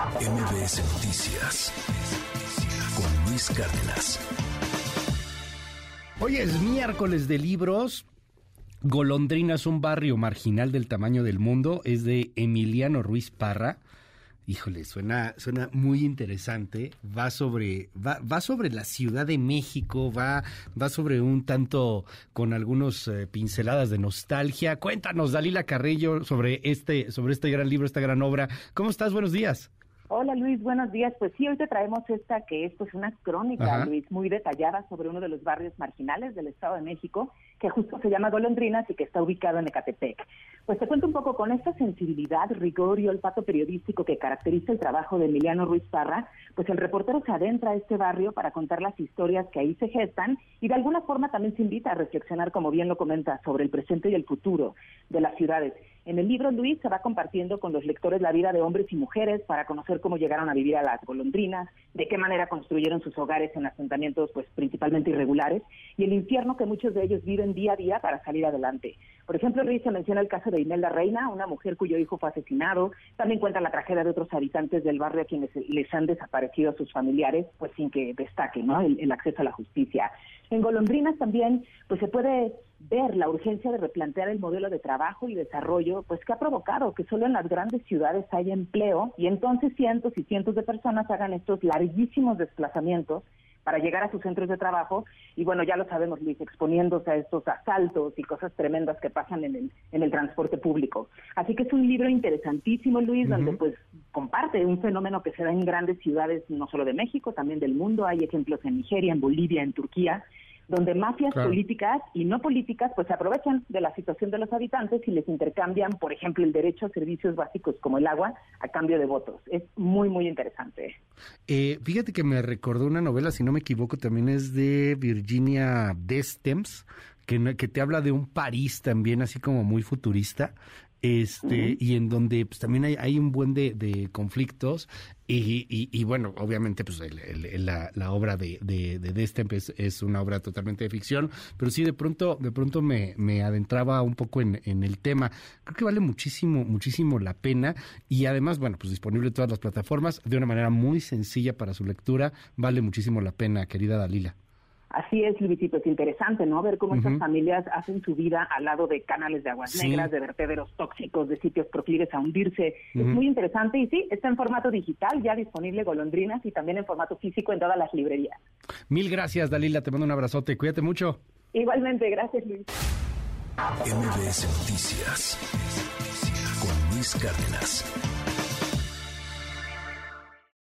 MBS Noticias con Luis Cárdenas. Hoy es miércoles de libros. Golondrinas, un barrio marginal del tamaño del mundo, es de Emiliano Ruiz Parra. Híjole, suena, suena muy interesante. Va sobre, va, va sobre la Ciudad de México, va, va sobre un tanto con algunos eh, pinceladas de nostalgia. Cuéntanos, Dalila Carrillo, sobre este, sobre este gran libro, esta gran obra. ¿Cómo estás? Buenos días. Hola Luis, buenos días. Pues sí, hoy te traemos esta que es pues una crónica, Luis, muy detallada sobre uno de los barrios marginales del Estado de México, que justo se llama Golondrinas y que está ubicado en Ecatepec. Pues te cuento un poco con esta sensibilidad, rigor y olfato periodístico que caracteriza el trabajo de Emiliano Ruiz Parra, pues el reportero se adentra a este barrio para contar las historias que ahí se gestan y de alguna forma también se invita a reflexionar, como bien lo comenta, sobre el presente y el futuro de las ciudades. En el libro, Luis se va compartiendo con los lectores la vida de hombres y mujeres para conocer cómo llegaron a vivir a las golondrinas, de qué manera construyeron sus hogares en asentamientos pues principalmente irregulares y el infierno que muchos de ellos viven día a día para salir adelante. Por ejemplo, Luis se menciona el caso de Imelda Reina, una mujer cuyo hijo fue asesinado. También cuenta la tragedia de otros habitantes del barrio a quienes les han desaparecido a sus familiares, pues sin que destaque el, el acceso a la justicia. En Golondrinas también pues se puede ver la urgencia de replantear el modelo de trabajo y desarrollo, pues que ha provocado que solo en las grandes ciudades haya empleo y entonces cientos y cientos de personas hagan estos larguísimos desplazamientos para llegar a sus centros de trabajo y bueno, ya lo sabemos, Luis, exponiéndose a estos asaltos y cosas tremendas que pasan en el, en el transporte público. Así que es un libro interesantísimo, Luis, donde pues comparte un fenómeno que se da en grandes ciudades, no solo de México, también del mundo. Hay ejemplos en Nigeria, en Bolivia, en Turquía donde mafias políticas y no políticas pues se aprovechan de la situación de los habitantes y les intercambian, por ejemplo, el derecho a servicios básicos como el agua a cambio de votos. Es muy, muy interesante. Eh, fíjate que me recordó una novela, si no me equivoco, también es de Virginia Destems, que, que te habla de un París también así como muy futurista, este y en donde pues también hay, hay un buen de, de conflictos y, y, bueno obviamente pues la, la, obra de de, de es, es, una obra totalmente de ficción pero sí de pronto de pronto me, me adentraba un poco en, en, el tema. Creo que vale muchísimo muchísimo la pena y además bueno pues disponible en todas las plataformas de una manera muy sencilla para su lectura vale muchísimo la pena querida Dalila Así es, Luisito, es interesante, ¿no? Ver cómo estas familias hacen su vida al lado de canales de aguas negras, de vertederos tóxicos, de sitios proclives a hundirse. Es muy interesante y sí, está en formato digital, ya disponible Golondrinas y también en formato físico en todas las librerías. Mil gracias, Dalila, te mando un abrazote, cuídate mucho. Igualmente, gracias, Luis. MBS Noticias con Luis Cárdenas.